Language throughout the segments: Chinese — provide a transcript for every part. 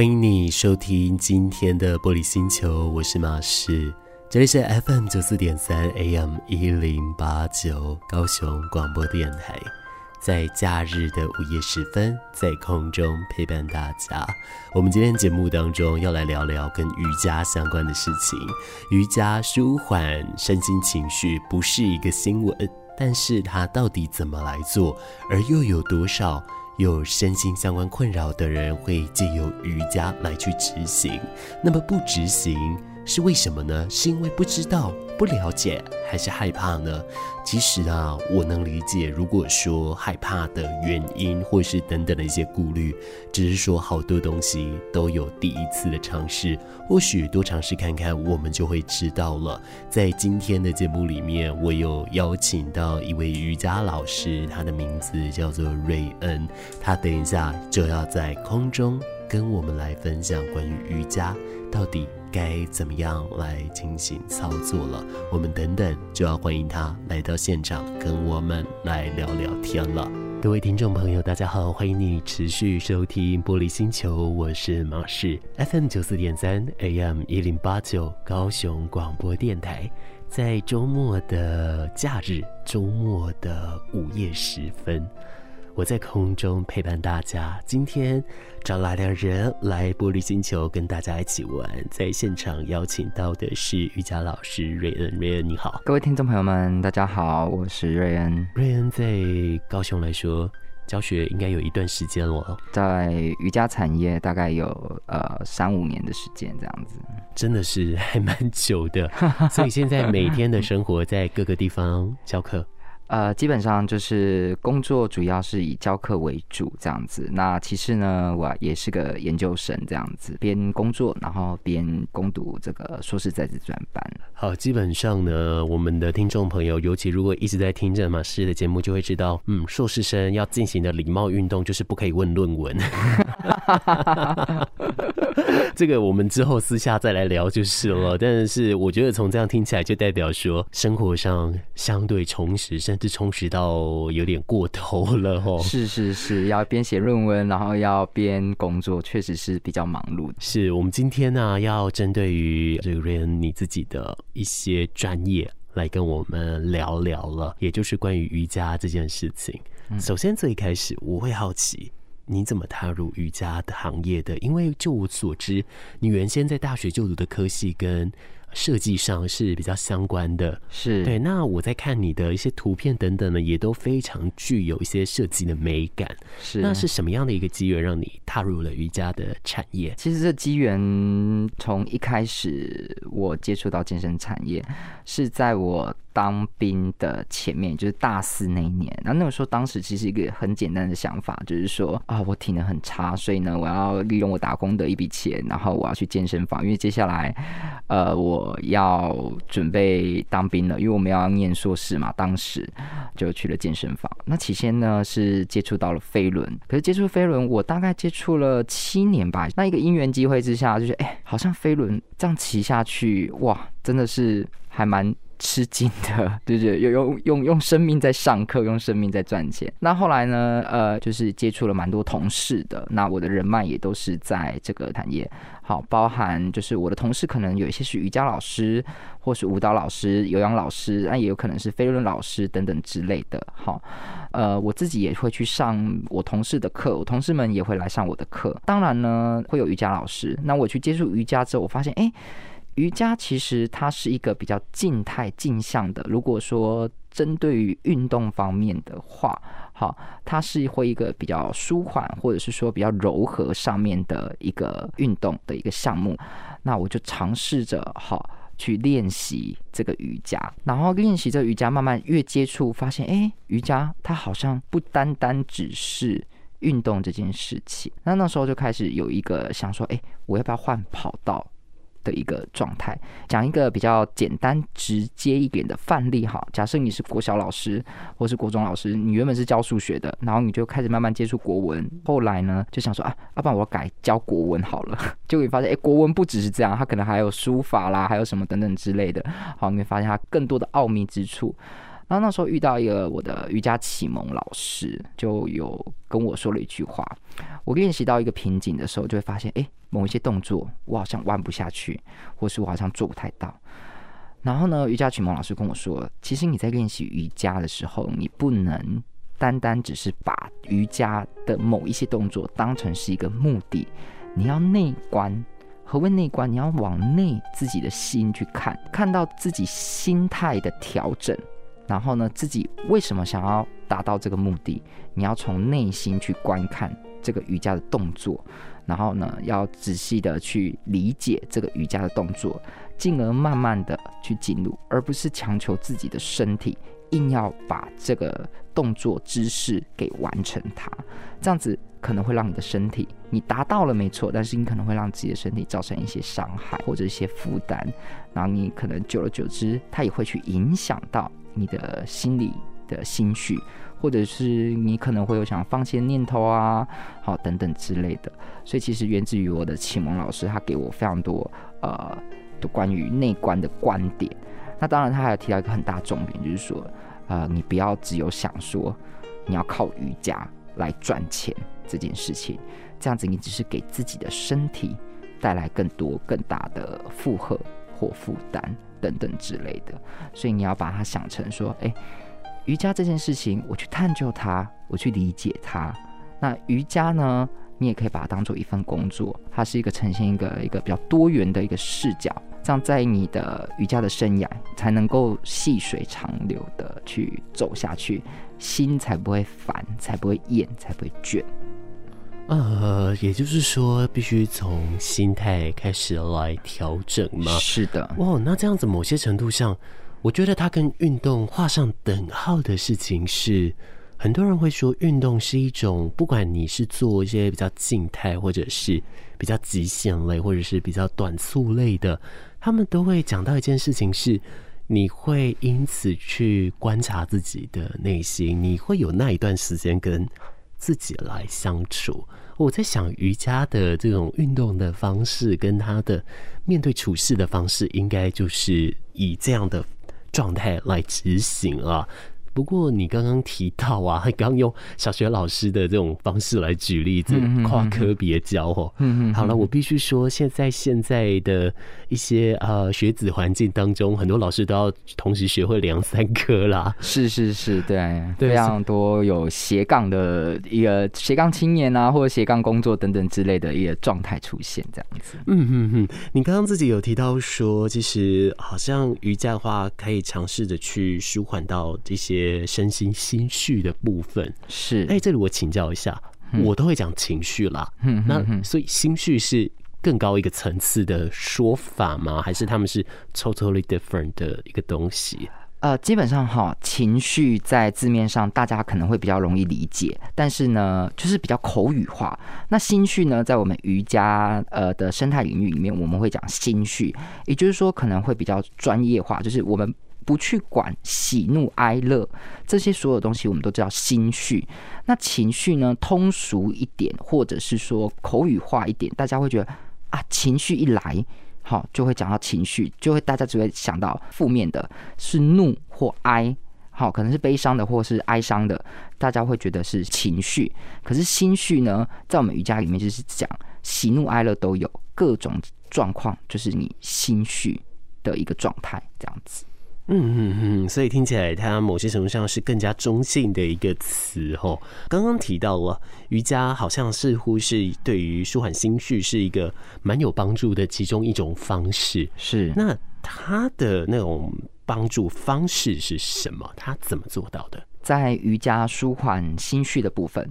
欢迎你收听今天的玻璃星球，我是马士，这里是 FM 九四点三 AM 一零八九高雄广播电台，在假日的午夜时分，在空中陪伴大家。我们今天节目当中要来聊聊跟瑜伽相关的事情。瑜伽舒缓身心情绪不是一个新闻，但是它到底怎么来做，而又有多少？有身心相关困扰的人会借由瑜伽来去执行，那么不执行是为什么呢？是因为不知道、不了解，还是害怕呢？其实啊，我能理解，如果说害怕的原因，或是等等的一些顾虑，只是说好多东西都有第一次的尝试，或许多尝试看看，我们就会知道了。在今天的节目里面，我有邀请到一位瑜伽老师，他的名字叫做瑞恩，他等一下就要在空中跟我们来分享关于瑜伽到底。该怎么样来进行操作了？我们等等就要欢迎他来到现场，跟我们来聊聊天了。各位听众朋友，大家好，欢迎你持续收听《玻璃星球》，我是马士，FM 九四点三，AM 一零八九，高雄广播电台。在周末的假日，周末的午夜时分。我在空中陪伴大家。今天找来了人来玻璃星球跟大家一起玩，在现场邀请到的是瑜伽老师瑞恩。瑞恩你好，各位听众朋友们，大家好，我是瑞恩。瑞恩在高雄来说教学应该有一段时间了，在瑜伽产业大概有呃三五年的时间这样子，真的是还蛮久的。所以现在每天的生活在各个地方教课。呃，基本上就是工作主要是以教课为主这样子。那其实呢，我也是个研究生这样子，边工作然后边攻读这个硕士在职专班。好，基本上呢，我们的听众朋友，尤其如果一直在听着马师的节目，就会知道，嗯，硕士生要进行的礼貌运动就是不可以问论文。这个我们之后私下再来聊就是了。但是我觉得从这样听起来，就代表说生活上相对充实，甚至充实到有点过头了哦。是是是，要边写论文，然后要边工作，确实是比较忙碌。是我们今天呢，要针对于这个瑞恩你自己的一些专业来跟我们聊聊了，也就是关于瑜伽这件事情。首先最开始我会好奇。你怎么踏入瑜伽的行业的？因为就我所知，你原先在大学就读的科系跟设计上是比较相关的，是对。那我在看你的一些图片等等呢，也都非常具有一些设计的美感。是，那是什么样的一个机缘让你踏入了瑜伽的产业？其实这机缘从一开始我接触到健身产业，是在我。当兵的前面就是大四那一年，然后那个时候当时其实一个很简单的想法，就是说啊，我体能很差，所以呢，我要利用我打工的一笔钱，然后我要去健身房，因为接下来，呃，我要准备当兵了，因为我们要念硕士嘛，当时就去了健身房。那起先呢是接触到了飞轮，可是接触飞轮我大概接触了七年吧。那一个因缘机会之下，就是哎，好像飞轮这样骑下去，哇，真的是还蛮。吃惊的，对对，用用用用生命在上课，用生命在赚钱。那后来呢？呃，就是接触了蛮多同事的，那我的人脉也都是在这个产业。好，包含就是我的同事可能有一些是瑜伽老师，或是舞蹈老师、有氧老师，那也有可能是飞轮老师等等之类的。好，呃，我自己也会去上我同事的课，我同事们也会来上我的课。当然呢，会有瑜伽老师。那我去接触瑜伽之后，我发现，哎。瑜伽其实它是一个比较静态、静向的。如果说针对于运动方面的话，好，它是会一个比较舒缓，或者是说比较柔和上面的一个运动的一个项目。那我就尝试着好去练习这个瑜伽，然后练习这瑜伽，慢慢越接触，发现哎，瑜伽它好像不单单只是运动这件事情。那那时候就开始有一个想说，哎，我要不要换跑道？的一个状态，讲一个比较简单直接一点的范例哈。假设你是国小老师或是国中老师，你原本是教数学的，然后你就开始慢慢接触国文，后来呢就想说啊，要不然我改教国文好了。就会发现，哎，国文不只是这样，它可能还有书法啦，还有什么等等之类的。好，你会发现它更多的奥秘之处。然后那时候遇到一个我的瑜伽启蒙老师，就有跟我说了一句话：我练习到一个瓶颈的时候，就会发现，哎，某一些动作我好像弯不下去，或是我好像做不太到。然后呢，瑜伽启蒙老师跟我说，其实你在练习瑜伽的时候，你不能单单只是把瑜伽的某一些动作当成是一个目的，你要内观。何谓内观？你要往内自己的心去看，看到自己心态的调整，然后呢，自己为什么想要达到这个目的？你要从内心去观看这个瑜伽的动作，然后呢，要仔细的去理解这个瑜伽的动作，进而慢慢的去进入，而不是强求自己的身体。硬要把这个动作姿势给完成它，这样子可能会让你的身体，你达到了没错，但是你可能会让自己的身体造成一些伤害或者一些负担，然后你可能久而久之，它也会去影响到你的心理的心绪，或者是你可能会有想放弃的念头啊，好等等之类的。所以其实源自于我的启蒙老师，他给我非常多呃关于内观的观点。那当然，他还有提到一个很大重点，就是说，呃，你不要只有想说你要靠瑜伽来赚钱这件事情，这样子你只是给自己的身体带来更多更大的负荷或负担等等之类的。所以你要把它想成说，诶，瑜伽这件事情，我去探究它，我去理解它。那瑜伽呢，你也可以把它当做一份工作，它是一个呈现一个一个比较多元的一个视角。这样，在你的瑜伽的生涯才能够细水长流的去走下去，心才不会烦，才不会厌，才不会倦。呃，也就是说，必须从心态开始来调整吗？是的。哦，那这样子，某些程度上，我觉得它跟运动画上等号的事情是，很多人会说，运动是一种，不管你是做一些比较静态，或者是比较极限类，或者是比较短促类的。他们都会讲到一件事情是，你会因此去观察自己的内心，你会有那一段时间跟自己来相处。我在想，瑜伽的这种运动的方式，跟他的面对处事的方式，应该就是以这样的状态来执行啊。不过你刚刚提到啊，刚用小学老师的这种方式来举例子，跨科别教哦。嗯嗯。好了，我必须说，现在现在的一些呃学子环境当中，很多老师都要同时学会两三科啦。是是是，对，非常多有斜杠的一个斜杠青年啊，或者斜杠工作等等之类的一个状态出现，这样子。嗯嗯嗯。你刚刚自己有提到说，其实好像瑜伽的话，可以尝试着去舒缓到这些。身心心绪的部分是，哎，这里我请教一下，嗯、我都会讲情绪啦，嗯，那所以心绪是更高一个层次的说法吗？还是他们是 totally different 的一个东西？呃，基本上哈，情绪在字面上大家可能会比较容易理解，但是呢，就是比较口语化。那心绪呢，在我们瑜伽呃的生态领域里面，我们会讲心绪，也就是说可能会比较专业化，就是我们。不去管喜怒哀乐这些所有东西，我们都叫心绪。那情绪呢？通俗一点，或者是说口语化一点，大家会觉得啊，情绪一来，好就会讲到情绪，就会大家只会想到负面的，是怒或哀，好可能是悲伤的或是哀伤的，大家会觉得是情绪。可是心绪呢，在我们瑜伽里面就是讲喜怒哀乐都有各种状况，就是你心绪的一个状态，这样子。嗯嗯嗯，所以听起来它某些程度上是更加中性的一个词哦。刚刚提到了瑜伽，好像似乎是对于舒缓心绪是一个蛮有帮助的其中一种方式。是，那它的那种帮助方式是什么？它怎么做到的？在瑜伽舒缓心绪的部分，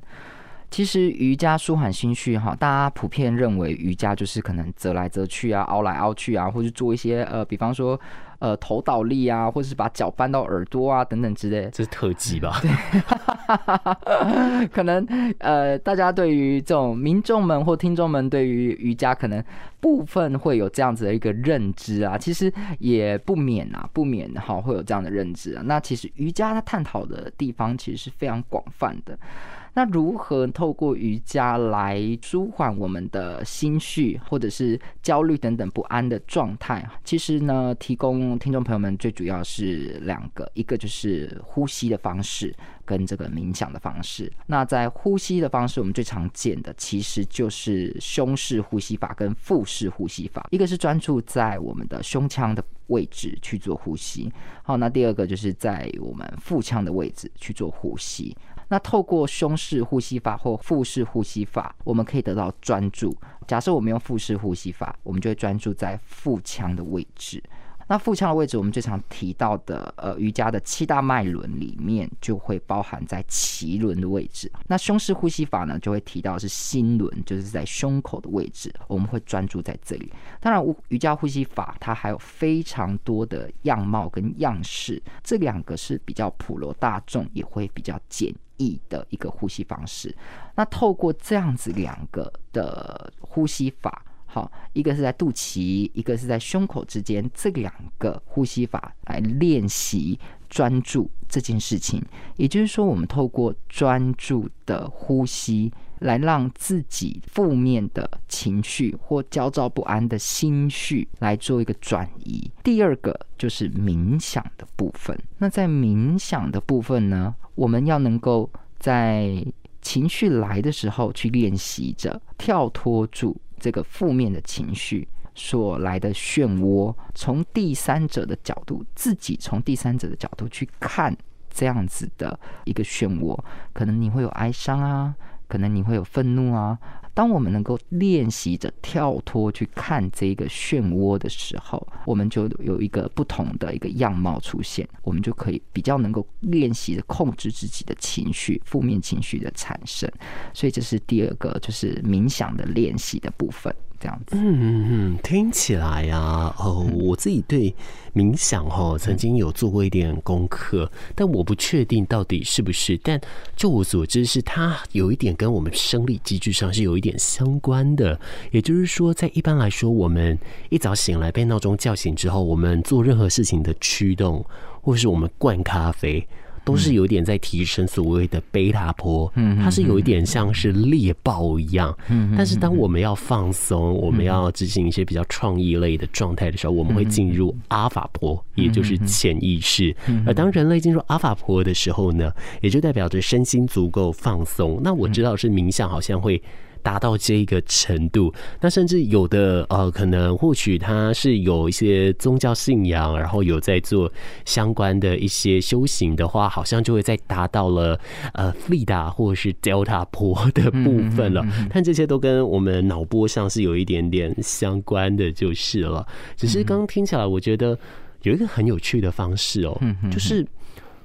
其实瑜伽舒缓心绪哈，大家普遍认为瑜伽就是可能折来折去啊，凹来凹去啊，或者做一些呃，比方说。呃，头倒立啊，或者是把脚搬到耳朵啊，等等之类，这是特技吧？对，可能呃，大家对于这种民众们或听众们对于瑜伽，可能部分会有这样子的一个认知啊，其实也不免啊，不免哈会有这样的认知啊。那其实瑜伽它探讨的地方其实是非常广泛的。那如何透过瑜伽来舒缓我们的心绪，或者是焦虑等等不安的状态？其实呢，提供听众朋友们最主要是两个，一个就是呼吸的方式跟这个冥想的方式。那在呼吸的方式，我们最常见的其实就是胸式呼吸法跟腹式呼吸法，一个是专注在我们的胸腔的位置去做呼吸，好，那第二个就是在我们腹腔的位置去做呼吸。那透过胸式呼吸法或腹式呼吸法，我们可以得到专注。假设我们用腹式呼吸法，我们就会专注在腹腔的位置。那腹腔的位置，我们最常提到的，呃，瑜伽的七大脉轮里面就会包含在脐轮的位置。那胸式呼吸法呢，就会提到是心轮，就是在胸口的位置，我们会专注在这里。当然，瑜伽呼吸法它还有非常多的样貌跟样式，这两个是比较普罗大众，也会比较简易的一个呼吸方式。那透过这样子两个的呼吸法。好，一个是在肚脐，一个是在胸口之间，这两个呼吸法来练习专注这件事情。也就是说，我们透过专注的呼吸，来让自己负面的情绪或焦躁不安的心绪来做一个转移。第二个就是冥想的部分。那在冥想的部分呢，我们要能够在情绪来的时候去练习着跳脱住。这个负面的情绪所来的漩涡，从第三者的角度，自己从第三者的角度去看这样子的一个漩涡，可能你会有哀伤啊，可能你会有愤怒啊。当我们能够练习着跳脱去看这个漩涡的时候，我们就有一个不同的一个样貌出现，我们就可以比较能够练习着控制自己的情绪、负面情绪的产生。所以这是第二个，就是冥想的练习的部分。这样子，嗯嗯嗯，听起来呀、啊，哦，我自己对冥想哈曾经有做过一点功课，但我不确定到底是不是。但就我所知，是它有一点跟我们生理机制上是有一点相关的。也就是说，在一般来说，我们一早醒来被闹钟叫醒之后，我们做任何事情的驱动，或是我们灌咖啡。都是有点在提升所谓的贝塔波，它是有一点像是猎豹一样。但是当我们要放松，我们要执行一些比较创意类的状态的时候，我们会进入阿法波，也就是潜意识。而当人类进入阿法波的时候呢，也就代表着身心足够放松。那我知道是冥想好像会。达到这一个程度，那甚至有的呃，可能或许他是有一些宗教信仰，然后有在做相关的一些修行的话，好像就会再达到了呃 Theta 或者是 Delta 波的部分了。但这些都跟我们脑波上是有一点点相关的，就是了。只是刚刚听起来，我觉得有一个很有趣的方式哦，就是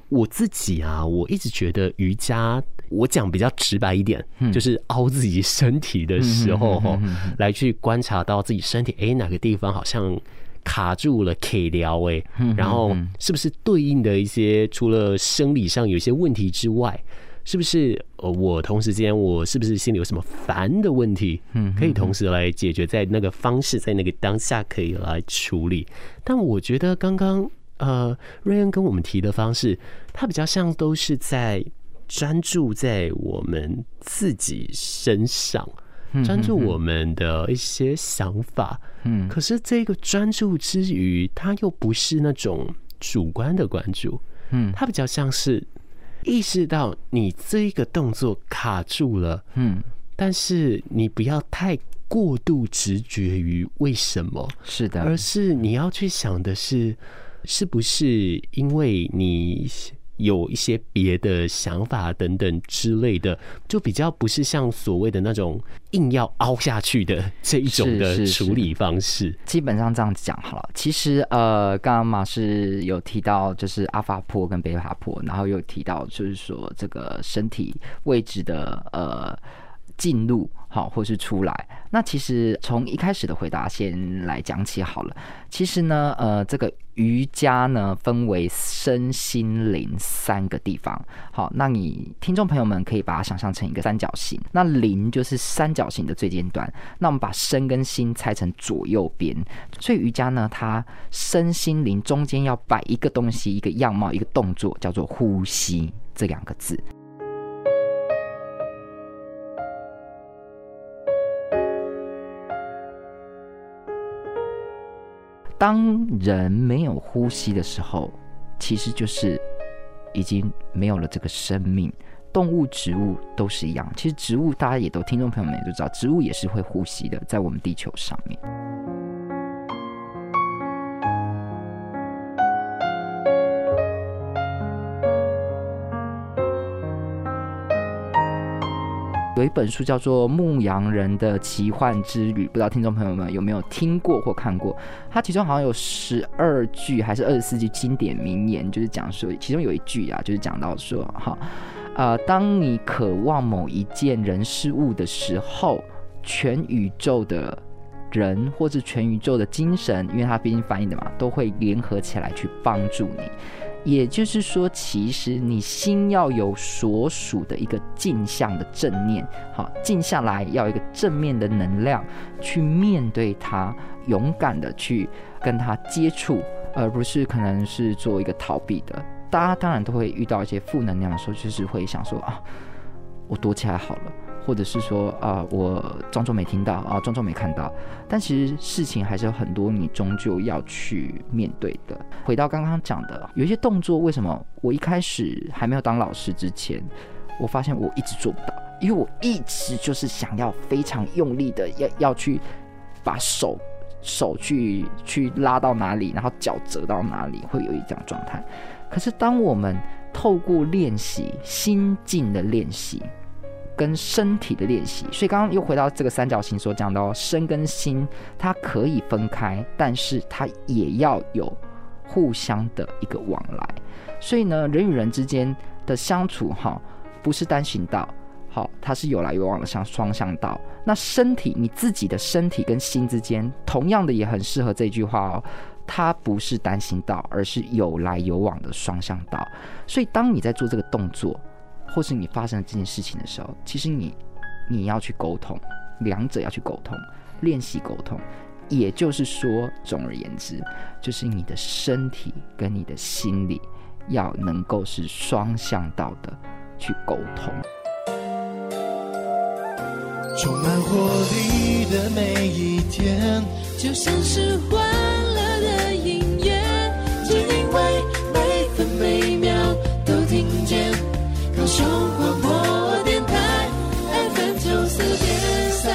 我自己啊，我一直觉得瑜伽。我讲比较直白一点，就是凹自己身体的时候，哈，来去观察到自己身体，哎，哪个地方好像卡住了，可以聊哎，然后是不是对应的一些除了生理上有些问题之外，是不是呃，我同时间我是不是心里有什么烦的问题，可以同时来解决，在那个方式，在那个当下可以来处理。但我觉得刚刚呃，瑞恩跟我们提的方式，他比较像都是在。专注在我们自己身上，专注我们的一些想法。嗯，可是这个专注之余，他又不是那种主观的关注。嗯，他比较像是意识到你这一个动作卡住了。嗯，但是你不要太过度直觉于为什么。是的，而是你要去想的是，是不是因为你。有一些别的想法等等之类的，就比较不是像所谓的那种硬要凹下去的 这一种的处理方式。是是是，基本上这样子讲好了。其实呃，刚刚马是有提到就是阿法波跟贝塔波，然后又提到就是说这个身体位置的呃进入好或是出来。那其实从一开始的回答先来讲起好了。其实呢，呃，这个。瑜伽呢，分为身心灵三个地方。好，那你听众朋友们可以把它想象成一个三角形，那灵就是三角形的最尖端。那我们把身跟心拆成左右边，所以瑜伽呢，它身心灵中间要摆一个东西，一个样貌，一个动作，叫做呼吸这两个字。当人没有呼吸的时候，其实就是已经没有了这个生命。动物、植物都是一样。其实植物大家也都，听众朋友们也都知道，植物也是会呼吸的，在我们地球上面。有一本书叫做《牧羊人的奇幻之旅》，不知道听众朋友们有没有听过或看过？它其中好像有十二句还是二十四句经典名言，就是讲说，其中有一句啊，就是讲到说，哈，呃，当你渴望某一件人事物的时候，全宇宙的人或者全宇宙的精神，因为它毕竟翻译的嘛，都会联合起来去帮助你。也就是说，其实你心要有所属的一个镜像的正念，好，静下来要一个正面的能量去面对它，勇敢的去跟它接触，而不是可能是做一个逃避的。大家当然都会遇到一些负能量的时候，就是会想说啊，我躲起来好了。或者是说啊、我装作没听到啊，装作没看到，但其实事情还是有很多，你终究要去面对的。回到刚刚讲的，有一些动作，为什么我一开始还没有当老师之前，我发现我一直做不到，因为我一直就是想要非常用力的要要去把手手去去拉到哪里，然后脚折到哪里，会有一种状态。可是当我们透过练习心境的练习。跟身体的练习，所以刚刚又回到这个三角形所讲到身跟心，它可以分开，但是它也要有互相的一个往来。所以呢，人与人之间的相处，哈，不是单行道，好，它是有来有往的，像双向道。那身体，你自己的身体跟心之间，同样的也很适合这句话哦，它不是单行道，而是有来有往的双向道。所以当你在做这个动作。或是你发生了这件事情的时候，其实你你要去沟通，两者要去沟通，练习沟通。也就是说，总而言之，就是你的身体跟你的心理要能够是双向道的去沟通。充满活力的每一天，就像是高雄广播电台 FM 九四点三。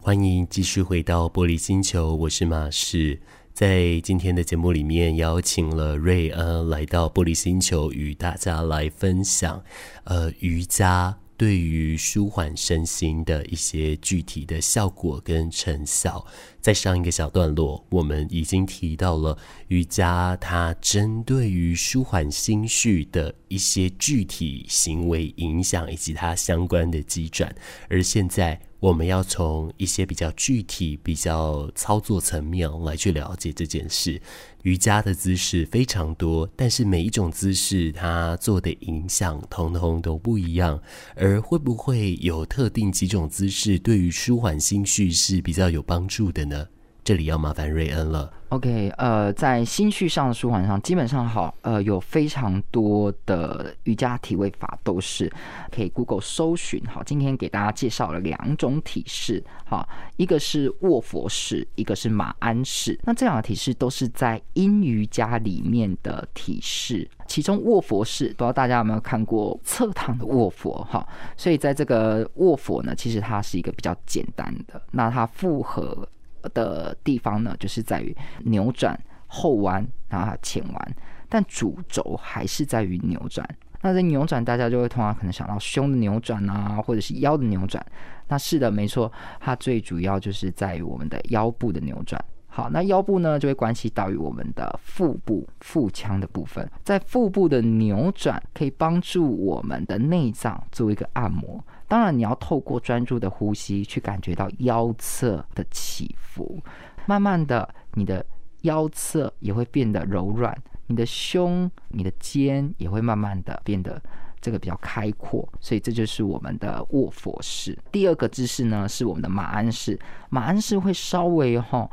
欢迎继续回到玻璃星球，我是马士。在今天的节目里面，邀请了瑞恩来到玻璃星球，与大家来分享，呃，瑜伽。对于舒缓身心的一些具体的效果跟成效，在上一个小段落，我们已经提到了瑜伽，它针对于舒缓心绪的一些具体行为影响以及它相关的机转，而现在。我们要从一些比较具体、比较操作层面来去了解这件事。瑜伽的姿势非常多，但是每一种姿势它做的影响通通都不一样。而会不会有特定几种姿势对于舒缓心绪是比较有帮助的呢？这里要麻烦瑞恩了。OK，呃，在心绪上的舒缓上，基本上好，呃，有非常多的瑜伽体位法都是可以 Google 搜寻。好，今天给大家介绍了两种体式，好，一个是卧佛式，一个是马鞍式。那这两个体式都是在阴瑜伽里面的体式，其中卧佛式，不知道大家有没有看过侧躺的卧佛？哈，所以在这个卧佛呢，其实它是一个比较简单的，那它复合。的地方呢，就是在于扭转、后弯，然后前弯，但主轴还是在于扭转。那在扭转，大家就会通常可能想到胸的扭转啊，或者是腰的扭转。那是的，没错，它最主要就是在于我们的腰部的扭转。好，那腰部呢，就会关系到于我们的腹部、腹腔的部分。在腹部的扭转，可以帮助我们的内脏做一个按摩。当然，你要透过专注的呼吸去感觉到腰侧的起伏，慢慢的，你的腰侧也会变得柔软，你的胸、你的肩也会慢慢的变得这个比较开阔。所以这就是我们的卧佛式。第二个姿势呢，是我们的马鞍式。马鞍式会稍微哈，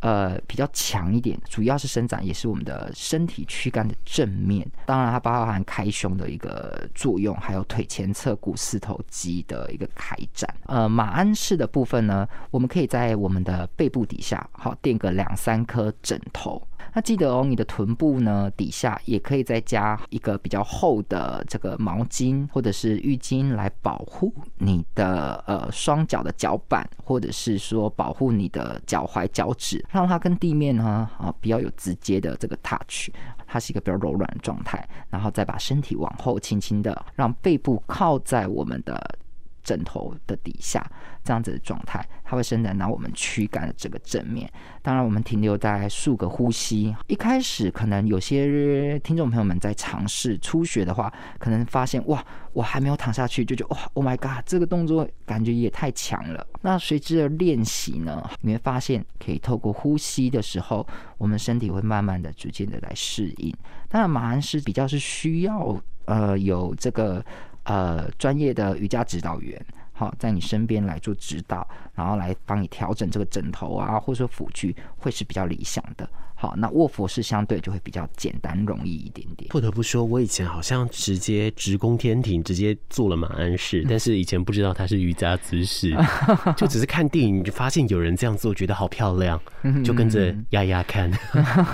呃比较强一点，主要是伸展也是我们的身体躯干的正面。当然，它包含开胸的一个作用，还有腿前侧股四头肌的一个开展。呃，马鞍式的部分呢，我们可以在我们的背部底下，好垫个两三颗枕头。那记得哦，你的臀部呢底下也可以再加一个比较厚的这个毛巾或者是浴巾来保护你的呃双脚的脚板，或者是说保护你的脚踝脚趾，让它跟地面呢啊比较有直接的这个 touch，它是一个比较柔软的状态，然后再把身体往后轻轻的让背部靠在我们的。枕头的底下，这样子的状态，它会伸展到我们躯干的这个正面。当然，我们停留在数个呼吸。一开始，可能有些听众朋友们在尝试初学的话，可能发现哇，我还没有躺下去，就觉得哇，Oh my God，这个动作感觉也太强了。那随之而练习呢，你会发现可以透过呼吸的时候，我们身体会慢慢的、逐渐的来适应。当然，马鞍是比较是需要呃有这个。呃，专业的瑜伽指导员，好，在你身边来做指导，然后来帮你调整这个枕头啊，或者说辅具，会是比较理想的。好，那卧佛是相对就会比较简单容易一点点。不得不说，我以前好像直接直攻天庭，直接做了马鞍式，但是以前不知道它是瑜伽姿势，就只是看电影就发现有人这样做，觉得好漂亮，就跟着压压看。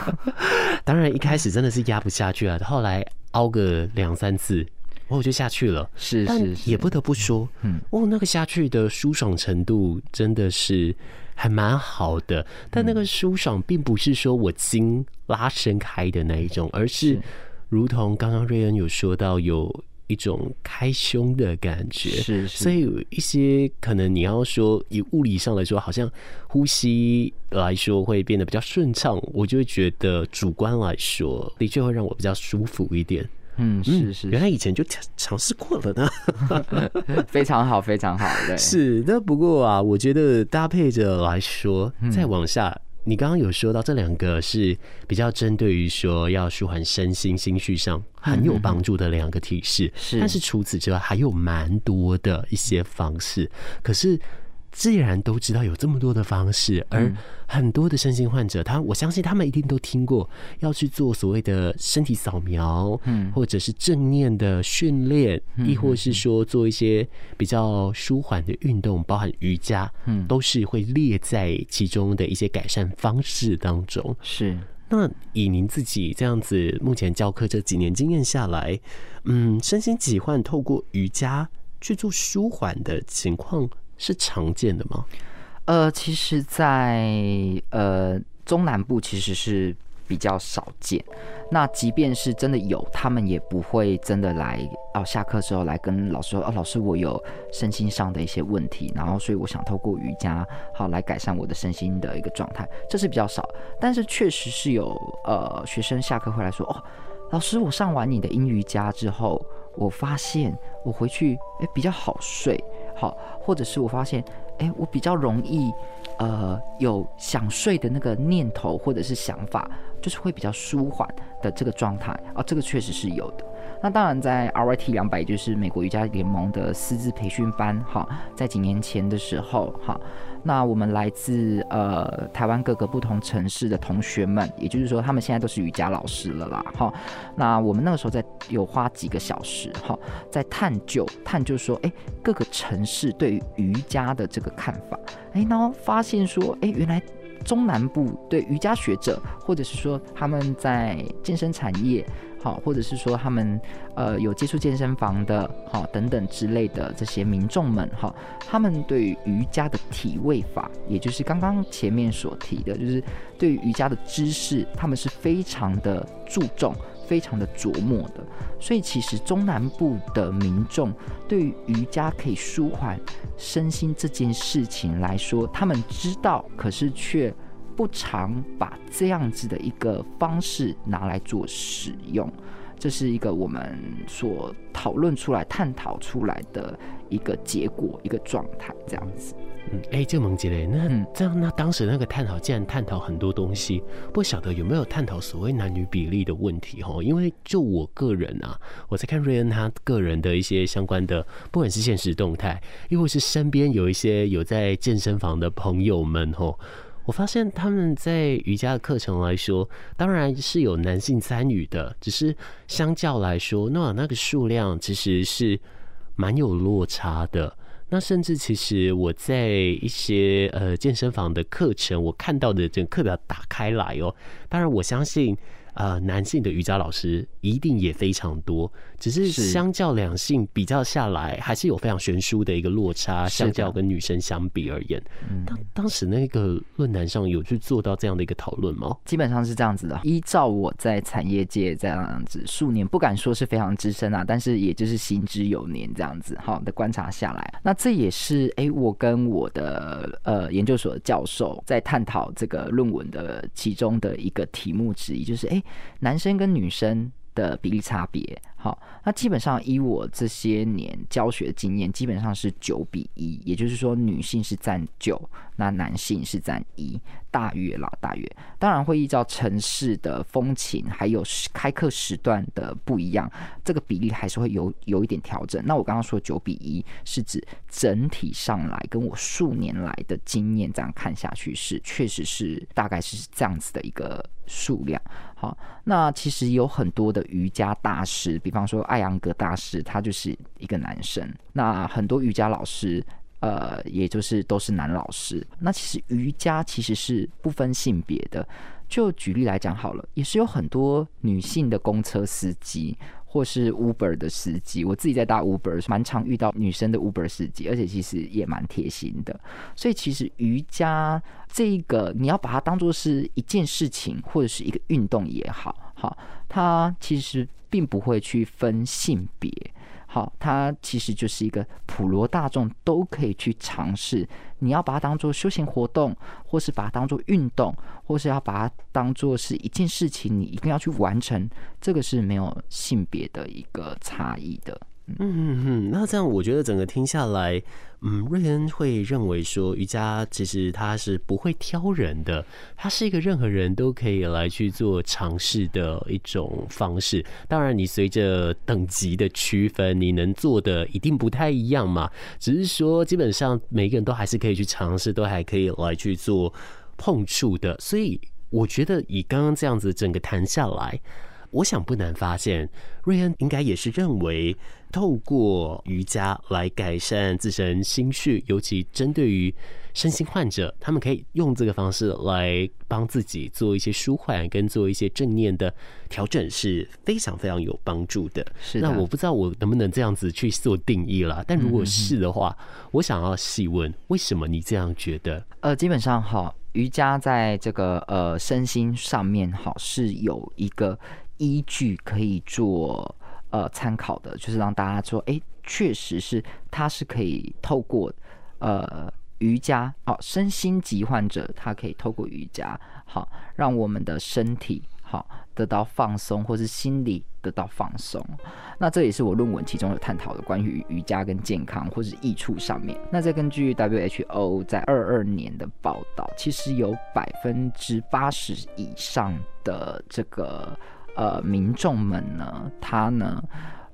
当然一开始真的是压不下去啊，后来凹个两三次。我就下去了，是是，是，也不得不说，嗯，哦，那个下去的舒爽程度真的是还蛮好的。但那个舒爽并不是说我筋拉伸开的那一种，而是如同刚刚瑞恩有说到，有一种开胸的感觉，是是。所以有一些可能你要说以物理上来说，好像呼吸来说会变得比较顺畅，我就会觉得主观来说，的确会让我比较舒服一点。嗯，是是，原来以前就尝尝试过了呢，非常好，非常好，对，是。那不过啊，我觉得搭配着来说，再往下，嗯、你刚刚有说到这两个是比较针对于说要舒缓身心心绪上很有帮助的两个体式，是。但是除此之外，还有蛮多的一些方式，可是。既然都知道有这么多的方式，而很多的身心患者，他我相信他们一定都听过要去做所谓的身体扫描，嗯，或者是正念的训练，亦或是说做一些比较舒缓的运动，包含瑜伽，嗯，都是会列在其中的一些改善方式当中。是，那以您自己这样子目前教课这几年经验下来，嗯，身心疾患透过瑜伽去做舒缓的情况。是常见的吗？呃，其实在，呃中南部其实是比较少见。那即便是真的有，他们也不会真的来哦。下课之后来跟老师说：“哦，老师，我有身心上的一些问题，然后所以我想透过瑜伽好来改善我的身心的一个状态。”这是比较少，但是确实是有呃学生下课会来说：“哦，老师，我上完你的阴瑜伽之后，我发现我回去诶比较好睡。”好，或者是我发现，哎，我比较容易，呃，有想睡的那个念头或者是想法，就是会比较舒缓的这个状态啊，这个确实是有的。那当然，在 RYT 两百，就是美国瑜伽联盟的师资培训班，哈，在几年前的时候，哈。那我们来自呃台湾各个不同城市的同学们，也就是说，他们现在都是瑜伽老师了啦，哈。那我们那个时候在有花几个小时，哈，在探究探究说，哎，各个城市对于瑜伽的这个看法，哎，然后发现说，哎，原来中南部对瑜伽学者，或者是说他们在健身产业。好，或者是说他们呃有接触健身房的，好等等之类的这些民众们，哈，他们对于瑜伽的体位法，也就是刚刚前面所提的，就是对于瑜伽的知识，他们是非常的注重、非常的琢磨的。所以其实中南部的民众对于瑜伽可以舒缓身心这件事情来说，他们知道，可是却。不常把这样子的一个方式拿来做使用，这是一个我们所讨论出来、探讨出来的一个结果、一个状态，这样子。嗯，哎、欸，这个萌姐嘞，那这样，那当时那个探讨，既然探讨很多东西，不晓得有没有探讨所谓男女比例的问题哈？因为就我个人啊，我在看瑞恩他个人的一些相关的，不管是现实动态，亦或是身边有一些有在健身房的朋友们哈。我发现他们在瑜伽的课程来说，当然是有男性参与的，只是相较来说，那那个数量其实是蛮有落差的。那甚至其实我在一些呃健身房的课程，我看到的这个课表打开来哦，当然我相信。呃，男性的瑜伽老师一定也非常多，只是相较两性比较下来，还是有非常悬殊的一个落差。相较跟女生相比而言，当当时那个论坛上有去做到这样的一个讨论吗？基本上是这样子的。依照我在产业界这样子数年，不敢说是非常资深啊，但是也就是行之有年这样子好的观察下来，那这也是哎、欸，我跟我的呃研究所的教授在探讨这个论文的其中的一个题目之一，就是哎。欸男生跟女生的比例差别，好，那基本上以我这些年教学经验，基本上是九比一，也就是说女性是占九，那男性是占一，大约啦，大约。当然会依照城市的风情，还有开课时段的不一样，这个比例还是会有有一点调整。那我刚刚说九比一，是指整体上来跟我数年来的经验这样看下去是，确实是大概是这样子的一个数量。好，那其实有很多的瑜伽大师，比方说艾扬格大师，他就是一个男生。那很多瑜伽老师，呃，也就是都是男老师。那其实瑜伽其实是不分性别的。就举例来讲好了，也是有很多女性的公车司机。或是 Uber 的司机，我自己在搭 Uber，蛮常遇到女生的 Uber 司机，而且其实也蛮贴心的。所以其实瑜伽这个，你要把它当做是一件事情，或者是一个运动也好，好，它其实并不会去分性别。好，它其实就是一个普罗大众都可以去尝试。你要把它当做休闲活动，或是把它当做运动，或是要把它当做是一件事情，你一定要去完成。这个是没有性别的一个差异的。嗯嗯嗯，那这样我觉得整个听下来，嗯，瑞恩会认为说瑜伽其实它是不会挑人的，它是一个任何人都可以来去做尝试的一种方式。当然，你随着等级的区分，你能做的一定不太一样嘛。只是说，基本上每个人都还是可以去尝试，都还可以来去做碰触的。所以，我觉得以刚刚这样子整个谈下来。我想不难发现，瑞恩应该也是认为，透过瑜伽来改善自身心绪，尤其针对于身心患者，他们可以用这个方式来帮自己做一些舒缓，跟做一些正念的调整，是非常非常有帮助的。是的。那我不知道我能不能这样子去做定义了，但如果是的话，我想要细问，为什么你这样觉得？呃，基本上哈，瑜伽在这个呃身心上面哈是有一个。依据可以做呃参考的，就是让大家说，哎，确实是它是可以透过呃瑜伽哦，身心疾患者他可以透过瑜伽好，让我们的身体好得到放松，或是心理得到放松。那这也是我论文其中有探讨的关于瑜伽跟健康或是益处上面。那再根据 WHO 在二二年的报道，其实有百分之八十以上的这个。呃，民众们呢，他呢，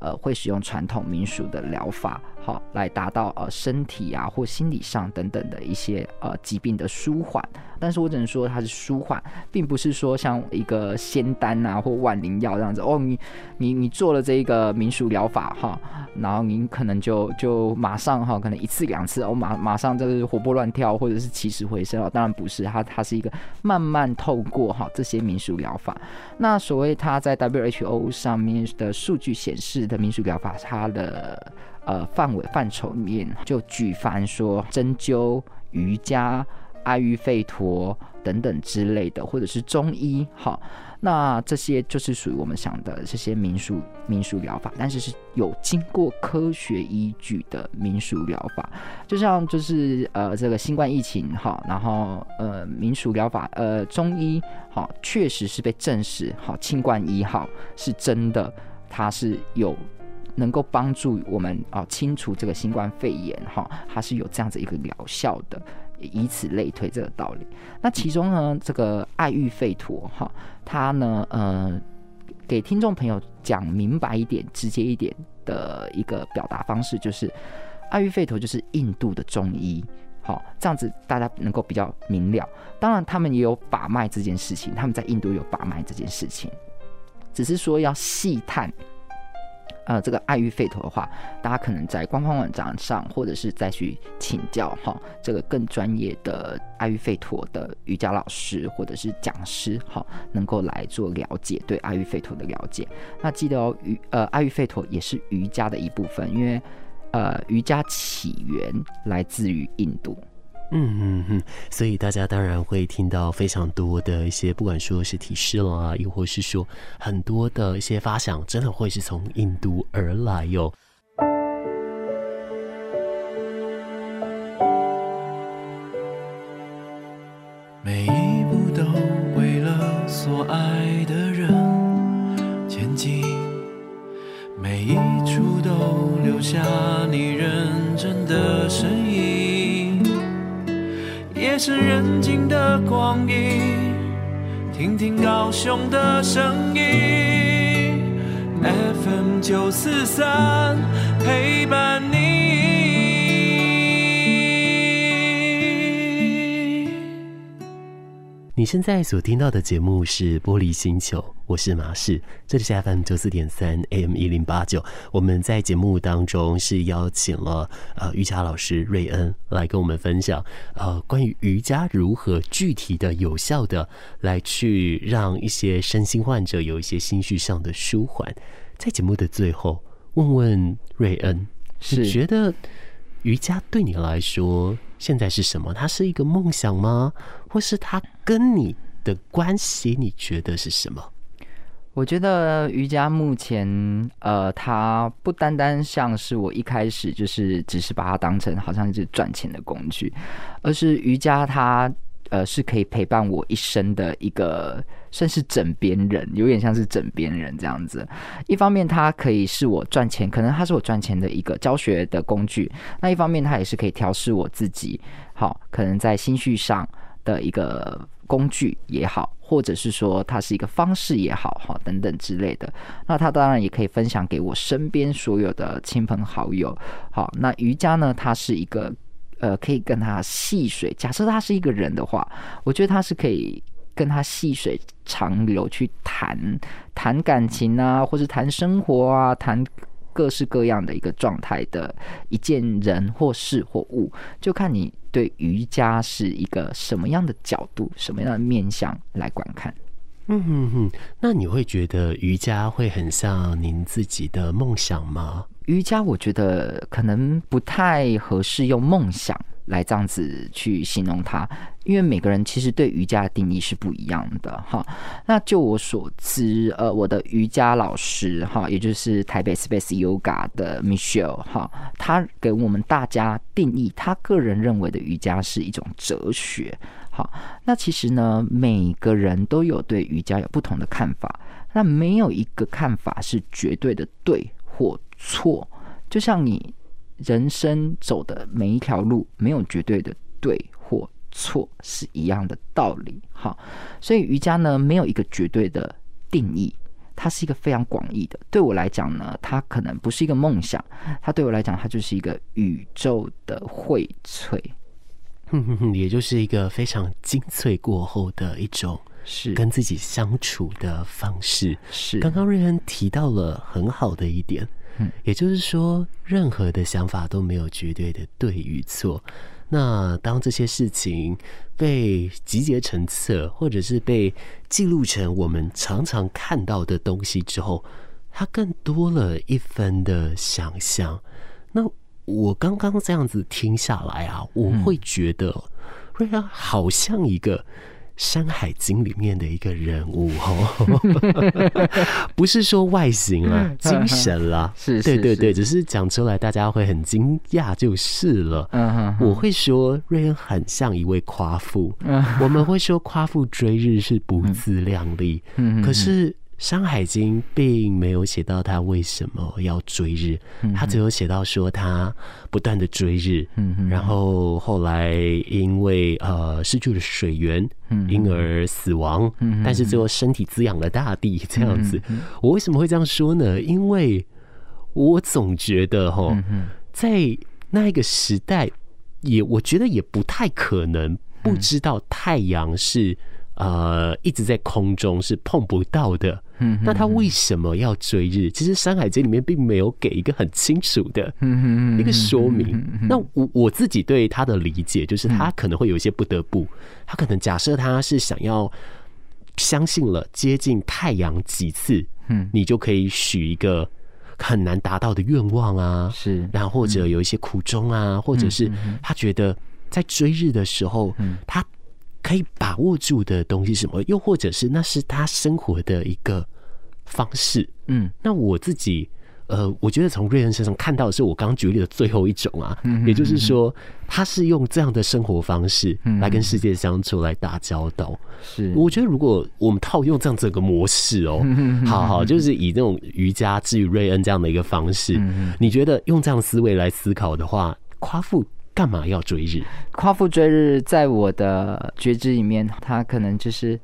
呃，会使用传统民俗的疗法，好，来达到呃身体啊或心理上等等的一些呃疾病的舒缓。但是我只能说它是舒缓，并不是说像一个仙丹啊或万灵药这样子哦。你你你做了这一个民俗疗法哈，然后您可能就就马上哈，可能一次两次哦，马马上就是活蹦乱跳或者是起死回生哦。当然不是，它它是一个慢慢透过哈这些民俗疗法。那所谓它在 WHO 上面的数据显示的民俗疗法，它的呃范围范畴里面就举凡说针灸、瑜伽。阿育吠陀等等之类的，或者是中医，好，那这些就是属于我们想的这些民俗民俗疗法，但是是有经过科学依据的民俗疗法，就像就是呃这个新冠疫情哈，然后呃民俗疗法呃中医好，确实是被证实好，清冠一号是真的，它是有能够帮助我们啊清除这个新冠肺炎哈，它是有这样子一个疗效的。以此类推，这个道理。那其中呢，这个爱育吠陀哈，它呢，呃，给听众朋友讲明白一点、直接一点的一个表达方式，就是爱育吠陀就是印度的中医，好，这样子大家能够比较明了。当然，他们也有把脉这件事情，他们在印度有把脉这件事情，只是说要细探。呃，这个爱育吠陀的话，大家可能在官方网站上，或者是再去请教哈，这个更专业的爱育吠陀的瑜伽老师或者是讲师哈，能够来做了解，对爱育吠陀的了解。那记得哦，瑜呃爱育吠陀也是瑜伽的一部分，因为呃瑜伽起源来自于印度。嗯嗯嗯，所以大家当然会听到非常多的一些，不管说是提示了啊，又或是说很多的一些发想，真的会是从印度而来哟。中的声音，FM 九四三现在所听到的节目是《玻璃星球》，我是马氏，这里是 FM 九四点三 AM 一零八九。我们在节目当中是邀请了呃瑜伽老师瑞恩来跟我们分享呃关于瑜伽如何具体的、有效的来去让一些身心患者有一些心绪上的舒缓。在节目的最后，问问瑞恩，是觉得瑜伽对你来说现在是什么？它是一个梦想吗？或是它跟你的关系，你觉得是什么？我觉得瑜伽目前，呃，它不单单像是我一开始就是只是把它当成好像是赚钱的工具，而是瑜伽它，呃，是可以陪伴我一生的一个，算是枕边人，有点像是枕边人这样子。一方面，它可以是我赚钱，可能它是我赚钱的一个教学的工具；那一方面，它也是可以调试我自己，好，可能在心绪上。的一个工具也好，或者是说它是一个方式也好，哈，等等之类的。那它当然也可以分享给我身边所有的亲朋好友。好，那瑜伽呢，它是一个呃，可以跟他细水。假设他是一个人的话，我觉得他是可以跟他细水长流去谈谈感情啊，或是谈生活啊，谈。各式各样的一个状态的一件人或事或物，就看你对瑜伽是一个什么样的角度、什么样的面向来观看。嗯哼哼，那你会觉得瑜伽会很像您自己的梦想吗？瑜伽，我觉得可能不太合适用梦想。来这样子去形容它，因为每个人其实对瑜伽的定义是不一样的哈。那就我所知，呃，我的瑜伽老师哈，也就是台北 Space Yoga 的 Michelle 哈，他给我们大家定义，他个人认为的瑜伽是一种哲学。好，那其实呢，每个人都有对瑜伽有不同的看法，那没有一个看法是绝对的对或错，就像你。人生走的每一条路没有绝对的对或错，是一样的道理。好，所以瑜伽呢，没有一个绝对的定义，它是一个非常广义的。对我来讲呢，它可能不是一个梦想，它对我来讲，它就是一个宇宙的荟萃，也就是一个非常精粹过后的一种是跟自己相处的方式。是，刚刚瑞恩提到了很好的一点。嗯，也就是说，任何的想法都没有绝对的对与错。那当这些事情被集结成册，或者是被记录成我们常常看到的东西之后，它更多了一分的想象。那我刚刚这样子听下来啊，我会觉得，瑞安好像一个。《山海经》里面的一个人物哦，不是说外形啊，精神啦，是，对对对，只是讲出来大家会很惊讶就是了。嗯，我会说瑞恩很像一位夸父，我们会说夸父追日是不自量力，嗯，可是。《山海经》并没有写到他为什么要追日，他只有写到说他不断的追日，然后后来因为呃失去了水源，因而死亡，但是最后身体滋养了大地，这样子。我为什么会这样说呢？因为我总觉得哈，在那一个时代。也我觉得也不太可能不知道太阳是。呃，一直在空中是碰不到的。嗯，那他为什么要追日？其实《山海经》里面并没有给一个很清楚的一个说明。那我我自己对他的理解就是，他可能会有一些不得不，他可能假设他是想要相信了接近太阳几次，嗯，你就可以许一个很难达到的愿望啊。是，然后或者有一些苦衷啊，或者是他觉得在追日的时候，他。可以把握住的东西是什么？又或者是那是他生活的一个方式？嗯，那我自己呃，我觉得从瑞恩身上看到的是我刚刚举例的最后一种啊，嗯、也就是说，他是用这样的生活方式来跟世界相处，来打交道。是，我觉得如果我们套用这样整个模式哦，好好，就是以这种瑜伽治愈瑞恩这样的一个方式，你觉得用这样思维来思考的话，夸父。干嘛要追日？夸父追日，在我的觉知里面，他可能就是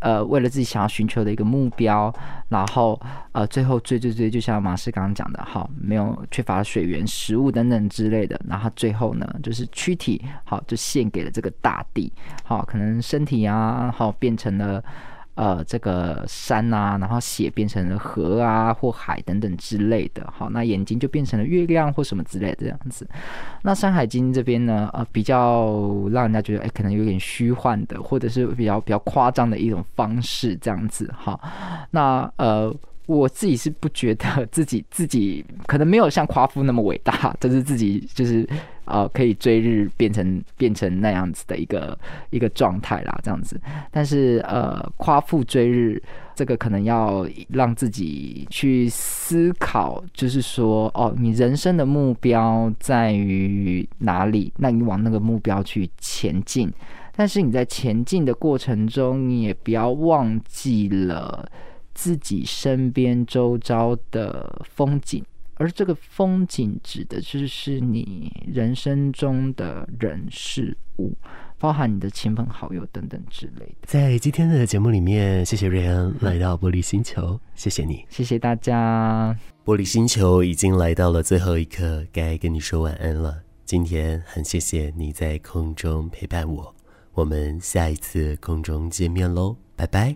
呃，为了自己想要寻求的一个目标，然后呃，最后追追追，就像马斯刚刚讲的，好，没有缺乏水源、食物等等之类的，然后最后呢，就是躯体好，就献给了这个大地，好，可能身体啊，好，变成了。呃，这个山啊，然后血变成了河啊，或海等等之类的。好，那眼睛就变成了月亮或什么之类的这样子。那《山海经》这边呢，呃，比较让人家觉得，哎，可能有点虚幻的，或者是比较比较夸张的一种方式这样子。好，那呃。我自己是不觉得自己 自己可能没有像夸父那么伟大，但是自己就是呃可以追日变成变成那样子的一个一个状态啦，这样子。但是呃夸父追日这个可能要让自己去思考，就是说哦，你人生的目标在于哪里？那你往那个目标去前进。但是你在前进的过程中，你也不要忘记了。自己身边周遭的风景，而这个风景指的就是你人生中的人事物，包含你的亲朋好友等等之类的。在今天的节目里面，谢谢瑞恩来到玻璃星球，谢谢你，谢谢大家。玻璃星球已经来到了最后一刻，该跟你说晚安了。今天很谢谢你在空中陪伴我，我们下一次空中见面喽，拜拜。